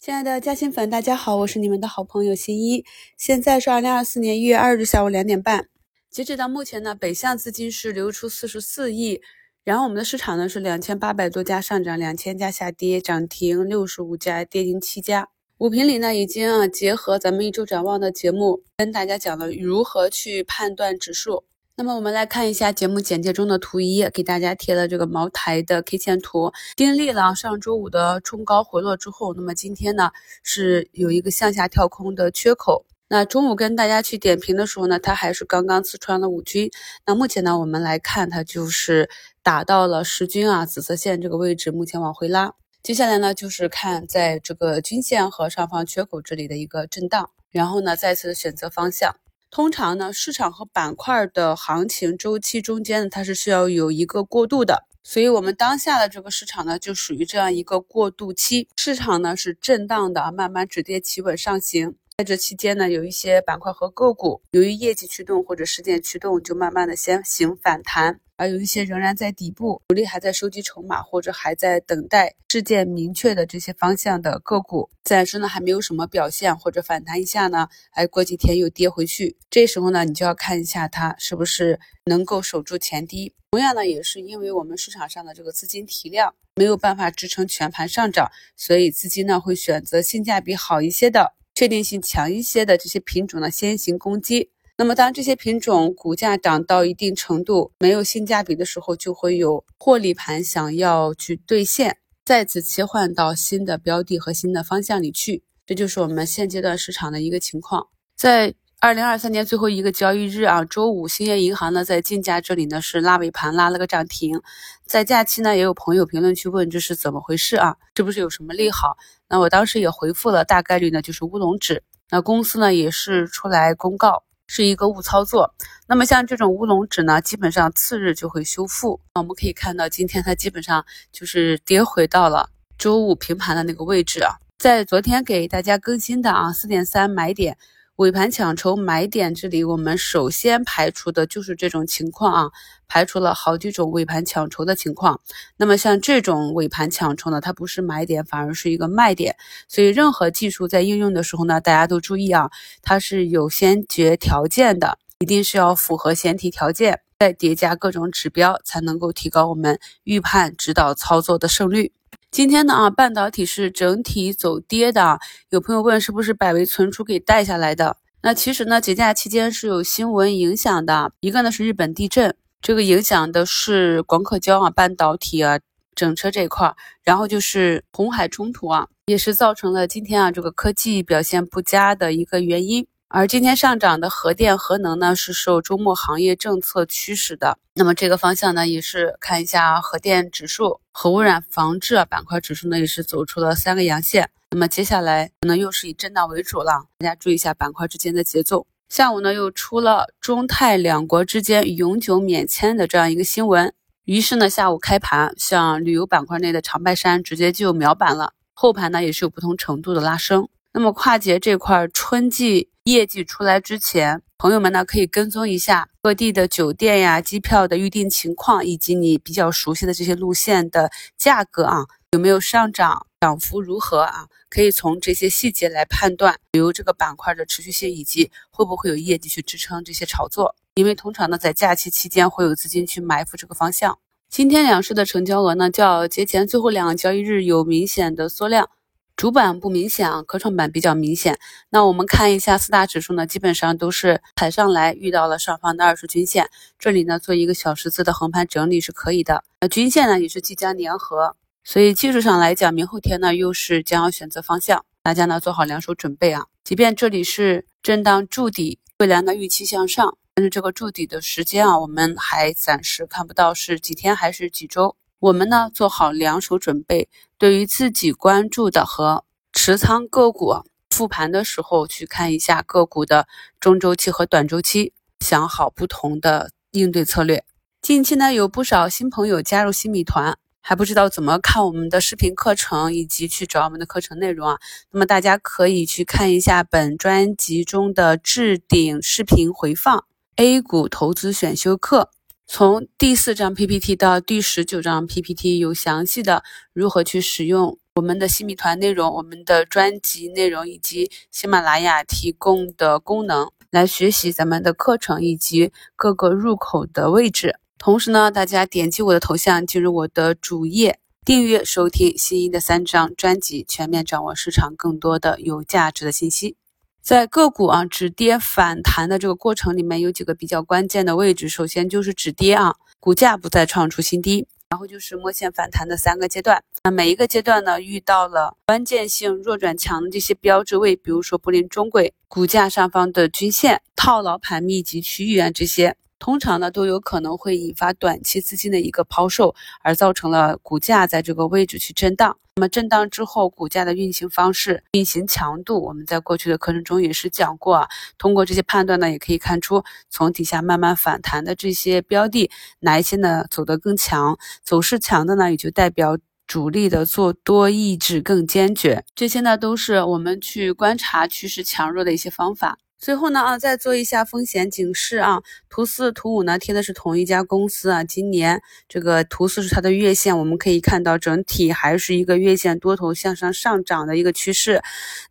亲爱的嘉兴粉，大家好，我是你们的好朋友新一。现在是二零二四年一月二日下午两点半，截止到目前呢，北向资金是流出四十四亿，然后我们的市场呢是两千八百多家上涨，两千家下跌，涨停六十五家，跌停七家。五评里呢已经啊结合咱们一周展望的节目，跟大家讲了如何去判断指数。那么我们来看一下节目简介中的图一，给大家贴了这个茅台的 K 线图。经历了上周五的冲高回落之后，那么今天呢是有一个向下跳空的缺口。那中午跟大家去点评的时候呢，它还是刚刚刺穿了五均。那目前呢，我们来看它就是打到了十均啊紫色线这个位置，目前往回拉。接下来呢就是看在这个均线和上方缺口这里的一个震荡，然后呢再次选择方向。通常呢，市场和板块的行情周期中间呢，它是需要有一个过渡的，所以我们当下的这个市场呢，就属于这样一个过渡期。市场呢是震荡的，慢慢止跌企稳上行。在这期间呢，有一些板块和个股由于业绩驱动或者事件驱动，就慢慢的先行反弹。而有一些仍然在底部，主力还在收集筹码，或者还在等待事件明确的这些方向的个股，暂时呢还没有什么表现，或者反弹一下呢，哎，过几天又跌回去。这时候呢，你就要看一下它是不是能够守住前低。同样呢，也是因为我们市场上的这个资金提量没有办法支撑全盘上涨，所以资金呢会选择性价比好一些的、确定性强一些的这些品种呢先行攻击。那么，当这些品种股价涨到一定程度，没有性价比的时候，就会有获利盘想要去兑现，再次切换到新的标的和新的方向里去。这就是我们现阶段市场的一个情况。在二零二三年最后一个交易日啊，周五，兴业银行呢在竞价这里呢是拉尾盘拉了个涨停。在假期呢，也有朋友评论区问这是怎么回事啊？是不是有什么利好？那我当时也回复了，大概率呢就是乌龙指。那公司呢也是出来公告。是一个误操作，那么像这种乌龙指呢，基本上次日就会修复。那我们可以看到，今天它基本上就是跌回到了周五平盘的那个位置啊，在昨天给大家更新的啊四点三买点。尾盘抢筹买点，这里我们首先排除的就是这种情况啊，排除了好几种尾盘抢筹的情况。那么像这种尾盘抢筹呢，它不是买点，反而是一个卖点。所以任何技术在应用的时候呢，大家都注意啊，它是有先决条件的，一定是要符合前提条件，再叠加各种指标，才能够提高我们预判指导操作的胜率。今天呢啊，半导体是整体走跌的。有朋友问是不是百维存储给带下来的？那其实呢，节假期间是有新闻影响的。一个呢是日本地震，这个影响的是广可胶啊、半导体啊、整车这一块。然后就是红海冲突啊，也是造成了今天啊这个科技表现不佳的一个原因。而今天上涨的核电核能呢，是受周末行业政策驱使的。那么这个方向呢，也是看一下核电指数、核污染防治板块指数呢，也是走出了三个阳线。那么接下来可能又是以震荡为主了，大家注意一下板块之间的节奏。下午呢，又出了中泰两国之间永久免签的这样一个新闻，于是呢，下午开盘，像旅游板块内的长白山直接就秒板了，后盘呢也是有不同程度的拉升。那么跨节这块春季业绩出来之前，朋友们呢可以跟踪一下各地的酒店呀、机票的预订情况，以及你比较熟悉的这些路线的价格啊，有没有上涨，涨幅如何啊？可以从这些细节来判断旅游这个板块的持续性，以及会不会有业绩去支撑这些炒作。因为通常呢，在假期期间会有资金去埋伏这个方向。今天两市的成交额呢，较节前最后两个交易日有明显的缩量。主板不明显啊，科创板比较明显。那我们看一下四大指数呢，基本上都是踩上来遇到了上方的二十均线，这里呢做一个小十字的横盘整理是可以的。那均线呢也是即将粘合，所以技术上来讲，明后天呢又是将要选择方向，大家呢做好两手准备啊。即便这里是震荡筑底，未来呢预期向上，但是这个筑底的时间啊，我们还暂时看不到是几天还是几周。我们呢做好两手准备，对于自己关注的和持仓个股复盘的时候，去看一下个股的中周期和短周期，想好不同的应对策略。近期呢有不少新朋友加入新米团，还不知道怎么看我们的视频课程以及去找我们的课程内容啊，那么大家可以去看一下本专辑中的置顶视频回放 A 股投资选修课。从第四张 PPT 到第十九张 PPT，有详细的如何去使用我们的新米团内容、我们的专辑内容以及喜马拉雅提供的功能，来学习咱们的课程以及各个入口的位置。同时呢，大家点击我的头像进入我的主页，订阅收听新一的三张专辑，全面掌握市场更多的有价值的信息。在个股啊止跌反弹的这个过程里面，有几个比较关键的位置。首先就是止跌啊，股价不再创出新低。然后就是摸线反弹的三个阶段，那每一个阶段呢，遇到了关键性弱转强的这些标志位，比如说布林中轨、股价上方的均线、套牢盘密集区域啊这些。通常呢，都有可能会引发短期资金的一个抛售，而造成了股价在这个位置去震荡。那么震荡之后，股价的运行方式、运行强度，我们在过去的课程中也是讲过啊。通过这些判断呢，也可以看出从底下慢慢反弹的这些标的，哪一些呢走得更强，走势强的呢，也就代表主力的做多意志更坚决。这些呢，都是我们去观察趋势强弱的一些方法。最后呢啊，再做一下风险警示啊。图四、图五呢贴的是同一家公司啊。今年这个图四是它的月线，我们可以看到整体还是一个月线多头向上上涨的一个趋势。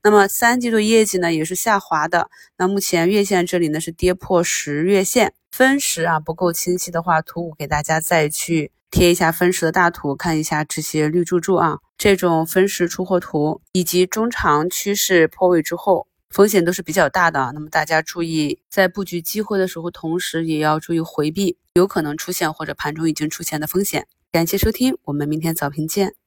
那么三季度业绩呢也是下滑的。那目前月线这里呢是跌破十月线，分时啊不够清晰的话，图五给大家再去贴一下分时的大图，看一下这些绿柱柱啊，这种分时出货图以及中长趋势破位之后。风险都是比较大的，那么大家注意，在布局机会的时候，同时也要注意回避有可能出现或者盘中已经出现的风险。感谢收听，我们明天早评见。